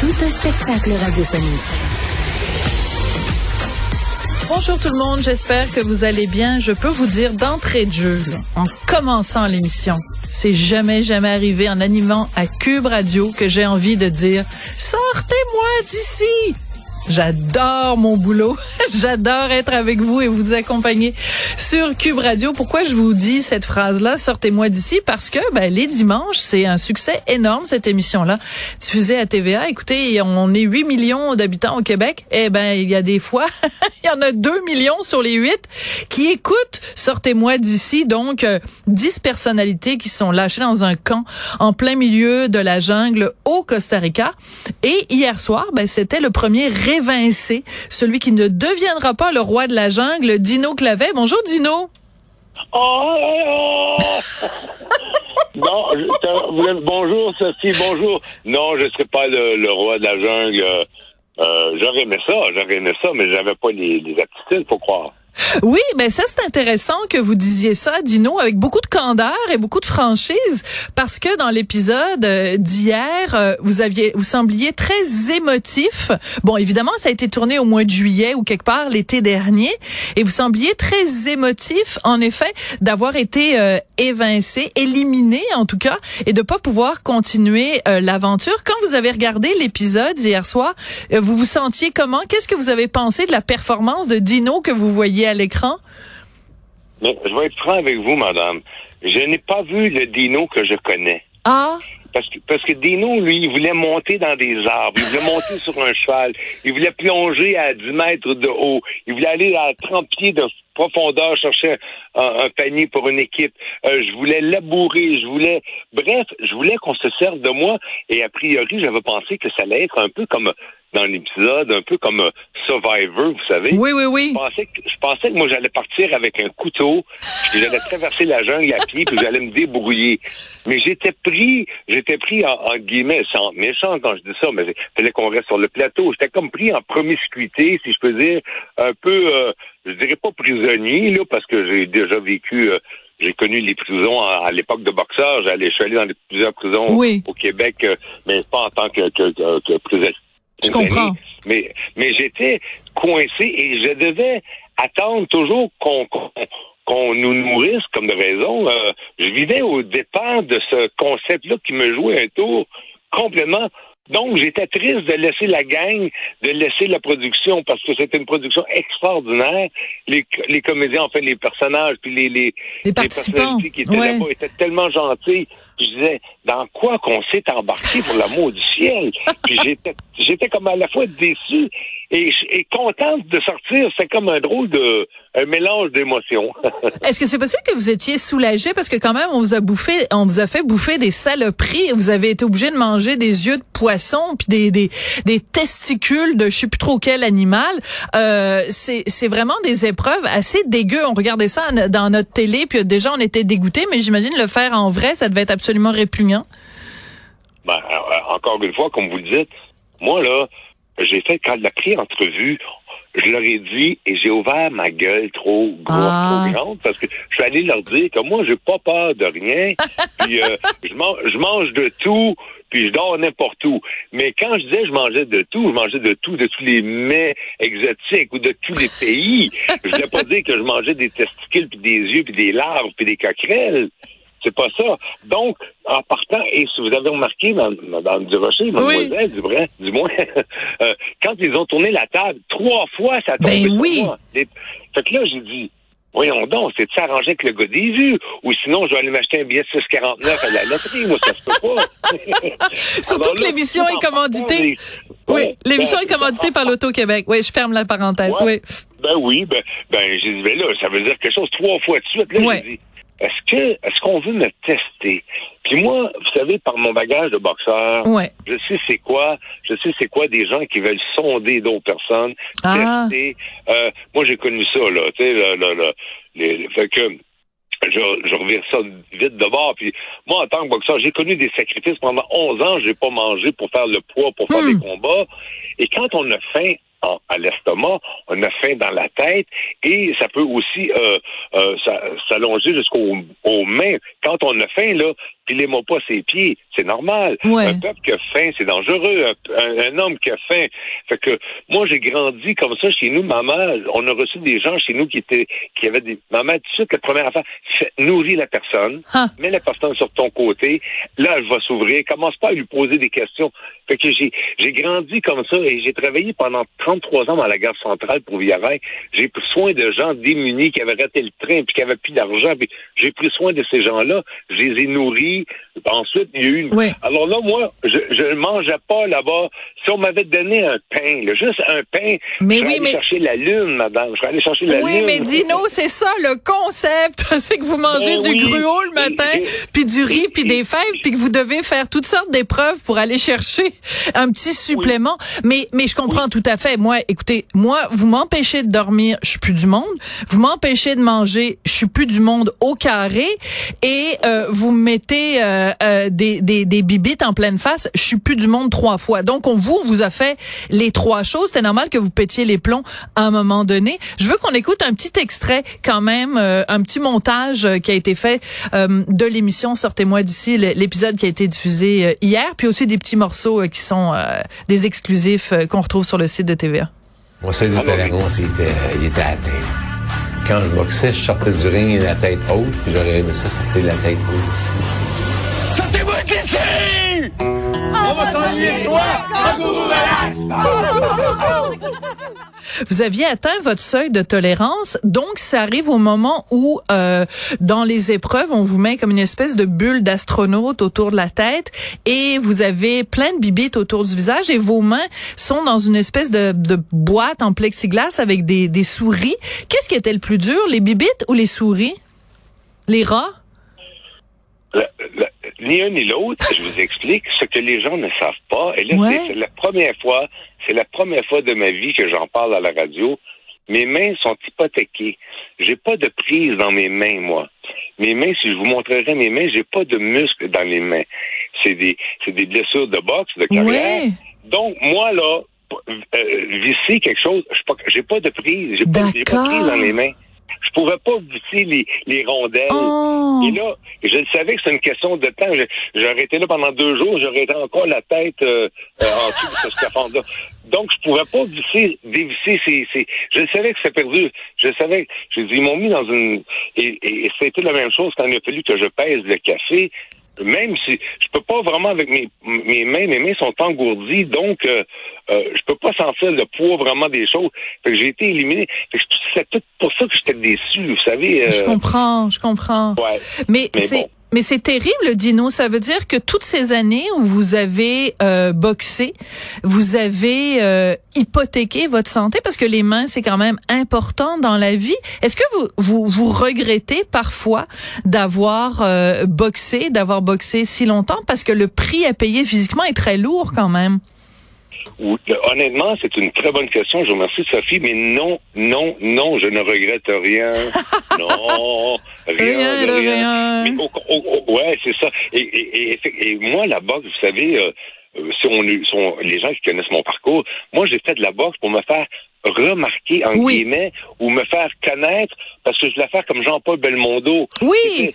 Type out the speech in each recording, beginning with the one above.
Tout un spectacle radiophonique. Bonjour tout le monde, j'espère que vous allez bien. Je peux vous dire d'entrée de jeu, en commençant l'émission, c'est jamais, jamais arrivé en animant à Cube Radio que j'ai envie de dire « Sortez-moi d'ici !» J'adore mon boulot. J'adore être avec vous et vous accompagner sur Cube Radio. Pourquoi je vous dis cette phrase-là, sortez-moi d'ici? Parce que ben, les dimanches, c'est un succès énorme, cette émission-là, diffusée à TVA. Écoutez, on est 8 millions d'habitants au Québec. Eh ben, il y a des fois, il y en a 2 millions sur les 8 qui écoutent Sortez-moi d'ici. Donc, 10 euh, personnalités qui sont lâchées dans un camp en plein milieu de la jungle au Costa Rica. Et hier soir, ben, c'était le premier celui qui ne deviendra pas le roi de la jungle, Dino Clavet. Bonjour Dino. Oh, non, bonjour Sophie, bonjour. Non, je ne serai pas le, roi de la jungle. Euh, j'aurais aimé ça, j'aurais aimé ça, mais j'avais pas les, les aptitudes, faut croire. Oui, ben ça c'est intéressant que vous disiez ça, Dino, avec beaucoup de candeur et beaucoup de franchise, parce que dans l'épisode euh, d'hier, euh, vous aviez, vous sembliez très émotif. Bon, évidemment, ça a été tourné au mois de juillet ou quelque part l'été dernier, et vous sembliez très émotif, en effet, d'avoir été euh, évincé, éliminé en tout cas, et de pas pouvoir continuer l'aventure. Quand vous avez regardé l'épisode hier soir, vous vous sentiez comment? Qu'est-ce que vous avez pensé de la performance de Dino que vous voyez l'écran? Mais je vais être franc avec vous, madame. Je n'ai pas vu le Dino que je connais. Ah? Parce que, parce que Dino, lui, il voulait monter dans des arbres, il voulait monter sur un cheval, il voulait plonger à 10 mètres de haut, il voulait aller à 30 pieds de profondeur chercher un, panier pour une équipe. Euh, je voulais labourer, je voulais... Bref, je voulais qu'on se serve de moi, et a priori, j'avais pensé que ça allait être un peu comme dans l'épisode, un peu comme euh, Survivor, vous savez. Oui, oui, oui. Je pensais que, je pensais que moi, j'allais partir avec un couteau, puis j'allais traverser la jungle à pied, puis j'allais me débrouiller. Mais j'étais pris, j'étais pris en, guillemets, sans méchant quand je dis ça, mais il fallait qu'on reste sur le plateau. J'étais comme pris en promiscuité, si je peux dire, un peu, euh, je dirais pas prisonnier, là, parce que j'ai déjà vécu... Euh, j'ai connu les prisons à, l'époque de boxeur. J'allais, je suis allé dans plusieurs prisons au Québec, mais pas en tant que, que, que, que prisonnier je comprends. Mais, mais j'étais coincé et je devais attendre toujours qu'on qu'on nous nourrisse comme de raison. Euh, je vivais au dépens de ce concept-là qui me jouait un tour complètement donc, j'étais triste de laisser la gang, de laisser la production, parce que c'était une production extraordinaire. Les, les comédiens, enfin, les personnages, puis les, les, les, participants qui étaient là-bas étaient tellement gentils. Je disais, dans quoi qu'on s'est embarqué pour l'amour du ciel? puis j'étais, comme à la fois déçu et, et contente de sortir. C'est comme un drôle de, un mélange d'émotions. Est-ce que c'est possible que vous étiez soulagé? Parce que quand même on vous a bouffé, on vous a fait bouffer des saloperies. Vous avez été obligé de manger des yeux de poisson puis des des, des testicules de je sais plus trop quel animal. Euh, c'est c'est vraiment des épreuves assez dégueu. On regardait ça dans notre télé puis déjà on était dégoûté, mais j'imagine le faire en vrai, ça devait être absolument répugnant. Ben, euh, encore une fois, comme vous le dites, moi là, j'ai fait quand la pré-entrevue, je leur ai dit et j'ai ouvert ma gueule trop ah. trop grande parce que je suis allé leur dire que moi j'ai pas peur de rien puis euh, je mange je mange de tout puis je dors n'importe où mais quand je disais je mangeais de tout je mangeais de tout de tous les mets exotiques ou de tous les pays je voulais pas dire que je mangeais des testicules puis des yeux puis des larves puis des coquerelles c'est pas ça. Donc, en partant, et si vous avez remarqué, Madame Durocher, Mademoiselle du moins, euh, quand ils ont tourné la table, trois fois, ça a tombé ben oui. Fait que là, j'ai dit, Voyons donc, c'est de s'arranger avec le gars des vues? Ou sinon, je vais aller m'acheter un billet de 6,49 à la loterie. Moi, ça se peut pas. Surtout que l'émission est commanditée. Oui, l'émission ben, est commanditée par l'Auto-Québec. Oui, je ferme la parenthèse. Oui. Ben oui, ben, ben j'ai dit, ben là, ça veut dire quelque chose trois fois de suite. Là, j'ai dit, est-ce que est-ce qu'on veut me tester? Puis moi, vous savez, par mon bagage de boxeur, Ouais. je sais c'est quoi, je sais c'est quoi des gens qui veulent sonder d'autres personnes, Ah. tester. Euh, moi, j'ai connu ça, là, tu sais, le- les- les- fait que je, je revire ça vite de bord. Puis moi, en tant que boxeur, j'ai connu des sacrifices pendant 11 ans. J'ai pas mangé pour faire le poids, pour faire Hmm. des combats. Et quand on a faim à l'estomac, on a faim dans la tête et ça peut aussi euh, euh, s'allonger jusqu'aux aux mains. Quand on a faim, là, pilez-moi pas ses pieds, c'est normal. Ouais. Un peuple qui a faim, c'est dangereux. Un, un- un homme qui a faim. Fait que moi, j'ai grandi comme ça chez nous. Ma mère, on a reçu des gens chez nous qui étaient qui avaient des. Ma mère, tout de suite, la première affaire, c'est nourrir la personne, Ah. mets la personne sur ton côté. Là, elle va s'ouvrir. Commence pas à lui poser des questions. Fait que j'ai j'ai grandi comme ça et j'ai travaillé pendant 33 ans dans la gare centrale pour Villarin. J'ai pris soin de gens démunis qui avaient raté le train puis qui avaient plus d'argent. J'ai pris soin de ces gens-là. Je les ai nourris. Ensuite, il y a eu une. Oui. Alors là, moi, je je mangeais pas là-bas. Si on m'avait donné un pain, là, juste un pain, Mais je serais oui, allé mais- chercher la lune, madame. Je serais allé chercher la Oui, lune. mais Dino, c'est ça le concept. C'est que vous mangez Ben du oui. gruau le matin, puis du riz, puis des fèves, puis que vous devez faire toutes sortes d'épreuves pour aller chercher un petit supplément. Mais mais je comprends tout à fait. Moi, écoutez, moi, vous m'empêchez de dormir, je suis plus du monde. Vous m'empêchez de manger, je suis plus du monde au carré. Et euh, vous me mettez euh, euh, des, des des bibites en pleine face, je suis plus du monde trois fois. Donc on vous vous a fait les trois choses. C'était normal que vous pétiez les plombs à un moment donné. Je veux qu'on écoute un petit extrait quand même, euh, un petit montage euh, qui a été fait euh, de l'émission Sortez-moi d'ici, l'épisode qui a été diffusé euh, hier, puis aussi des petits morceaux euh, qui sont euh, des exclusifs euh, qu'on retrouve sur le site de TVA. Mon seuil de tolérance, il était, il était atteint. Quand je boxais, je sortais du ring et la tête haute, puis j'aurais aimé ça sortir la tête haute ici aussi. Sortez-moi d'ici! Vous aviez atteint votre seuil de tolérance, donc ça arrive au moment où, euh, dans les épreuves, on vous met comme une espèce de bulle d'astronaute autour de la tête et vous avez plein de bibites autour du visage et vos mains sont dans une espèce de, de boîte en plexiglas avec des, des souris. Qu'est-ce qui était le plus dur, les bibites ou les souris? Les rats? La- la- ni un ni l'autre, je vous explique ce que les gens ne savent pas. Et là, Ouais. c'est- la première fois, c'est la première fois de ma vie que j'en parle à la radio. Mes mains sont hypothéquées. J'ai pas de prise dans mes mains, moi. Mes mains, si je vous montrerais mes mains, j'ai pas de muscles dans les mains. C'est des, c'est des blessures de boxe, de carrière. Ouais. Donc, moi, là, euh, visser quelque chose, je suis pas- j'ai pas de prise. J'ai pas, j'ai pas de prise dans les mains. Je pouvais pas visser les, les rondelles. Oh. Et là, je le savais que c'est une question de temps. J'aurais été là pendant deux jours, j'aurais été encore la tête euh, euh, en dessous de ce scaphandre-là. Donc, je pouvais pas visser, dévisser ces, ces... Je le savais que c'était perdu. Je le savais. Je dis, ils m'ont mis dans une... Et, et, et c'était la même chose quand il a fallu que je pèse le café. Même si je peux pas vraiment avec mes, mes mains, mes mains sont engourdies, donc euh, euh, je peux pas sentir le poids vraiment des choses. Fait que j'ai été éliminé. C'est tout pour ça que j'étais déçu, vous savez. euh, Je comprends, je comprends. Ouais. Mais, Mais c'est bon. Mais c'est terrible, Dino. Ça veut dire que toutes ces années où vous avez euh, boxé, vous avez euh, hypothéqué votre santé parce que les mains c'est quand même important dans la vie. Est-ce que vous vous, regrettez parfois d'avoir euh, boxé, d'avoir boxé si longtemps parce que le prix à payer physiquement est très lourd quand même? Euh, honnêtement, c'est une très bonne question. Je vous remercie, Sophie, mais non, non, non, je ne regrette rien. non, rien, Rien de rien. rien. Mais ouais, c'est ça. Et, et, et, et moi, la boxe, vous savez, euh, euh, si on, est- sont les gens qui connaissent mon parcours, moi, j'ai fait de la boxe pour me faire remarquer, en Oui. guillemets, ou me faire connaître, parce que je voulais faire comme Jean-Paul Belmondo. Oui.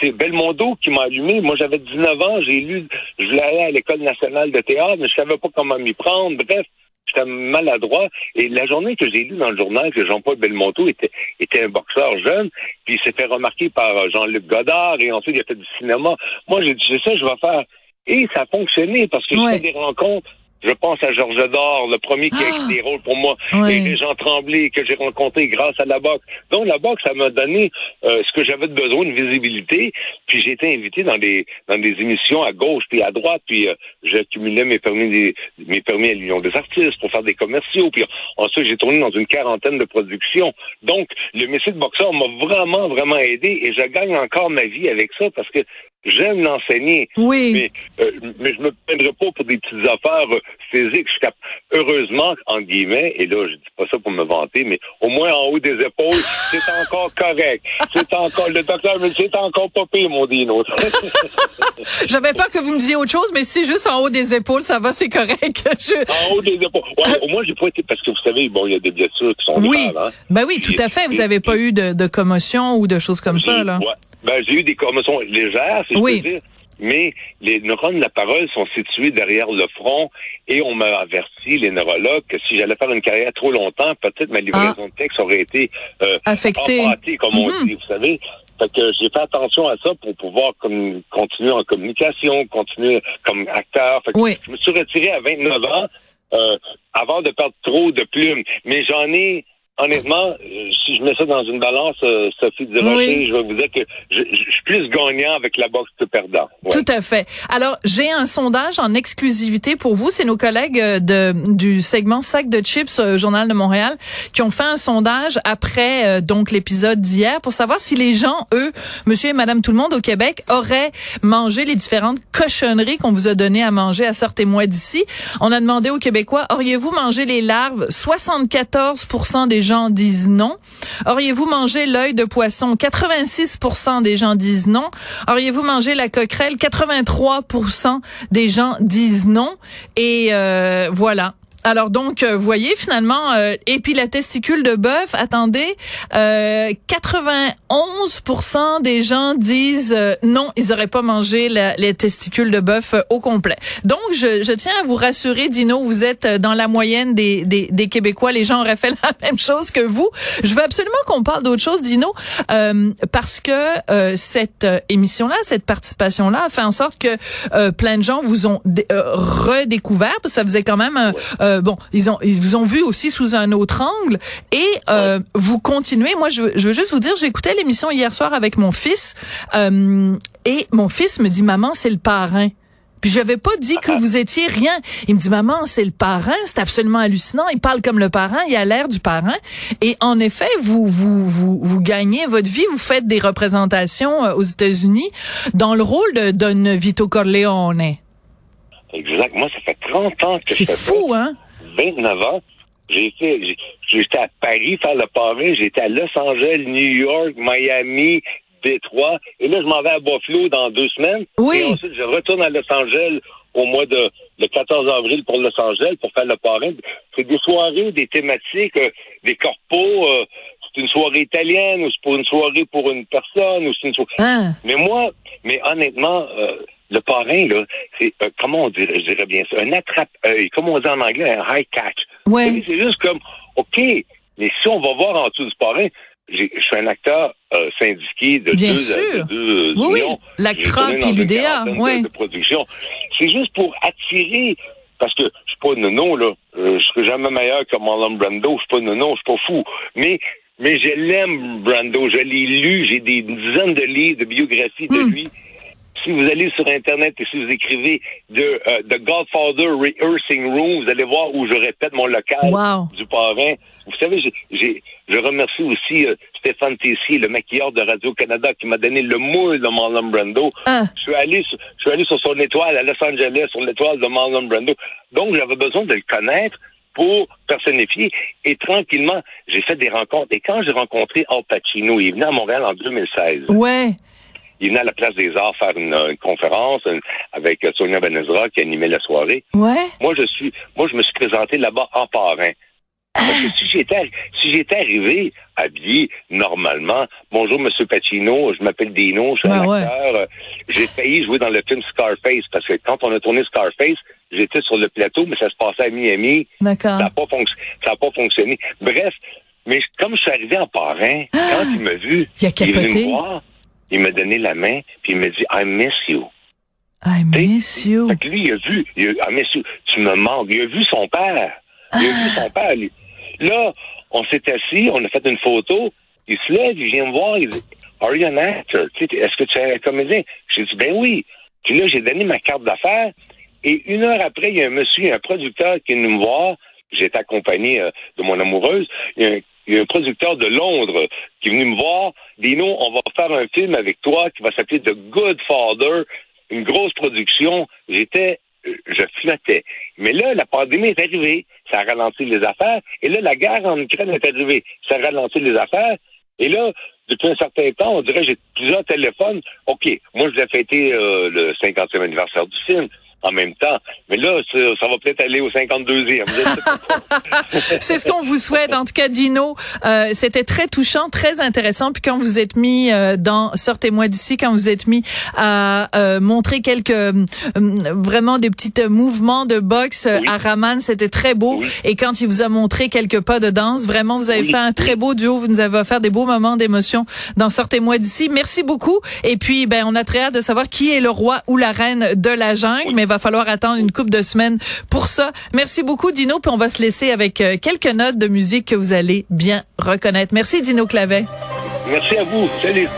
C'est- Belmondo qui m'a allumé. Moi, j'avais 19 ans, j'ai lu, je voulais aller à l'École nationale de théâtre, mais je savais pas comment m'y prendre. Bref, j'étais maladroit. Et la journée que j'ai lu dans le journal que Jean-Paul Belmondo était, était un boxeur jeune, puis il s'est fait remarquer par euh, Jean-Luc Godard, et ensuite il a fait du cinéma. Moi, j'ai dit, c'est ça je vais faire. Et ça a fonctionné, parce que Ouais. je fais des rencontres. Je pense à Georges Dor, le premier qui a Ah. écrit des rôles pour moi, Ouais. et Régent Tremblay, que j'ai rencontré grâce à la boxe. Donc, la boxe, ça m'a donné euh, ce que j'avais de besoin, une visibilité. Puis j'ai été invité dans des dans des émissions à gauche puis à droite. Puis euh, j'accumulais mes permis des, mes permis à l'Union des artistes pour faire des commerciaux. Puis ensuite, j'ai tourné dans une quarantaine de productions. Donc, le métier de boxeur m'a vraiment, vraiment aidé et je gagne encore ma vie avec ça parce que J'aime l'enseigner. Oui. Mais, euh, mais je me plaindrai pas pour des petites affaires euh, physiques. Je cap- Heureusement, en guillemets, et là, je dis pas ça pour me vanter, mais au moins en haut des épaules, c'est encore correct. C'est encore, le docteur me dit, c'est encore pas pire, mon dino. J'avais peur que vous me disiez autre chose, mais si juste en haut des épaules, ça va, c'est correct. Je- en haut des épaules. Ouais, au moins, j'ai pas été, parce que vous savez, bon, il y a des blessures qui sont Oui. graves, hein. Ben oui, tout à fait. Vous avez pas eu de, de commotion ou de choses comme ça, là. ouais. Ben, j'ai eu des commotions légères, Oui. je peux dire. Mais les neurones de la parole sont situés derrière le front et on m'a averti, les neurologues, que si j'allais faire une carrière trop longtemps, peut-être ma livraison de texte aurait été euh, Affecté. empâtée, comme on Mhm. dit, vous savez. Fait que j'ai fait attention à ça pour pouvoir comme, continuer en communication, continuer comme acteur. Fait que Oui. Je me suis retiré à 29 ans euh, avant de perdre trop de plumes. Mais j'en ai, honnêtement, si je mets ça dans une balance, euh, Sophie Durocher, Oui. je vais vous dire que je, je- je suis plus gagnant avec la boxe que perdant. Ouais. Tout à fait. Alors, j'ai un sondage en exclusivité pour vous. C'est nos collègues euh, de, du segment Sac de chips euh, Journal de Montréal qui ont fait un sondage après euh, donc l'épisode d'hier pour savoir si les gens, eux, monsieur et madame tout le monde au Québec, auraient mangé les différentes cochonneries qu'on vous a données à manger à Sortez-moi d'ici. On a demandé aux Québécois, auriez-vous mangé les larves? 74 des gens disent non. Auriez-vous mangé l'œil de poisson? 86 des gens disent non. Auriez-vous mangé la coquerelle? 83 des gens disent non. Et euh, voilà. Alors donc, euh, vous voyez finalement, euh, et puis la testicule de bœuf, attendez, euh, 91% des gens disent euh, non, ils auraient pas mangé la- les testicules de bœuf euh, au complet. Donc, je, je tiens à vous rassurer, Dino, vous êtes euh, dans la moyenne des, des, des Québécois. Les gens auraient fait la même chose que vous. Je veux absolument qu'on parle d'autre chose, Dino, euh, parce que euh, cette euh, émission-là, cette participation-là, a fait en sorte que euh, plein de gens vous ont dé- euh, redécouvert, parce que ça faisait quand même, un- euh, bon, ils ont, ils vous ont vu aussi sous un autre angle, et euh, vous continuez. Moi, je, veux- je veux juste vous dire, j'écoutais l'émission hier soir avec mon fils, euh, et mon fils me dit, maman, c'est le parrain. Puis j'avais pas dit que vous étiez rien. Il me dit maman, c'est le parrain, c'est absolument hallucinant. Il parle comme le parrain, il a l'air du parrain. Et en effet, vous vous vous vous gagnez votre vie, vous faites des représentations euh, aux États-Unis dans le rôle de Don Vito Corleone. Exact. Moi, ça fait 30 ans que je C'est fais fou, ça. hein? 29 ans. J'ai fait, j'ai- j'étais à Paris faire le parrain, j'étais à Los Angeles, New York, Miami, Détroit, et là, je m'en vais à Buffalo dans deux semaines. Oui. Et ensuite, je retourne à Los Angeles au mois de, le 14 avril pour Los Angeles pour faire le parrain. C'est des soirées, des thématiques, euh, des corpos, euh, c'est une soirée italienne, ou c'est pour une soirée pour une personne, ou c'est une soirée... Hein Mais moi, mais honnêtement, euh, le parrain, là, c'est, euh, comment on dirait, je dirais bien ça, un attrape-œil, comme on dit en anglais, un high catch. Ouais. C'est juste comme, OK, mais si on va voir en dessous du parrain, je suis un acteur euh, syndiqué de Bien deux, sûr. de deux Oui, oui, J'ai tourné puis l'UDA, de- ouais. de production. C'est juste pour attirer, parce que je suis pas nono, là. Euh, je serai jamais meilleur que Marlon Brando. Je suis pas nono, je suis pas fou. Mais, mais je l'aime, Brando. Je l'ai lu. J'ai des dizaines de livres de biographies de Hmm. lui. Si vous allez sur Internet et si vous écrivez de euh, The Godfather Rehearsing Room, vous allez voir où je répète mon local Wow. du parrain. Vous savez, j'ai, je remercie aussi euh, Stéphane Tessier, le maquilleur de Radio-Canada, qui m'a donné le moule de Marlon Brando. Hein. Je suis allé, sur- je suis allé sur son étoile à Los Angeles, sur l'étoile de Marlon Brando. Donc, j'avais besoin de le connaître pour personnifier. Et tranquillement, j'ai fait des rencontres. Et quand j'ai rencontré Al Pacino, il est venu à Montréal en 2016. Ouais. Il venait à la Place des Arts faire une, une conférence une- avec euh, Sonia Benezra qui animait la soirée. Ouais. Moi, je suis, moi, je me suis présenté là-bas en parrain. Parce que si j'étais, si j'étais arrivé habillé normalement, bonjour Monsieur Pacino, je m'appelle Dino, je suis un ouais. acteur. euh, J'ai failli jouer dans le film Scarface parce que quand on a tourné Scarface, j'étais sur le plateau, mais ça se passait à Miami. D'accord. Ça n'a pas, fonc- fonctionné. Bref, mais comme je suis arrivé en parrain, quand il m'a vu, Il a est venu capoté. me voir, il m'a donné la main, puis il m'a dit I miss you. I miss you. Fait que lui, il a vu, il a, ah, mais tu tu me manques. Il a vu son père. Il a vu son père, lui. Là, on s'est assis, on a fait une photo. Il se lève, il vient me voir, il dit, Are you an actor? Est-ce que tu es un comédien? J'ai dit, ben oui. Puis là, j'ai donné ma carte d'affaires. Et une heure après, il y a un monsieur, un producteur qui est venu me voir. J'étais accompagné euh, de mon amoureuse. Il y a un il y a un producteur de Londres qui est venu me voir. Dino, on va faire un film avec toi qui va s'appeler The Good Father, une grosse production. J'étais, je flottais. Mais là, la pandémie est arrivée. Ça a ralenti les affaires. Et là, la guerre en Ukraine est arrivée. Ça a ralenti les affaires. Et là, depuis un certain temps, on dirait j'ai plusieurs téléphones. OK, moi, je l'ai fêté euh, le 50e anniversaire du film en même temps. Mais là, ça, va peut-être aller au 52e. C'est ce qu'on vous souhaite. En tout cas, Dino, euh, c'était très touchant, très intéressant. Puis quand vous êtes mis euh, dans Sortez-moi d'ici, quand vous êtes mis à euh, montrer quelques vraiment des petits mouvements de boxe à Raman, c'était très beau. Et quand il vous a montré quelques pas de danse, vraiment, vous avez fait un très beau duo. Vous nous avez offert des beaux moments d'émotion dans Sortez-moi d'ici. Merci beaucoup. Et puis, ben, on a très hâte de savoir qui est le roi ou la reine de la jungle. Mais va falloir attendre une couple de semaines pour ça. Merci beaucoup, Dino. Puis on va se laisser avec euh, quelques notes de musique que vous allez bien reconnaître. Merci, Dino Clavet. Merci à vous. Salut.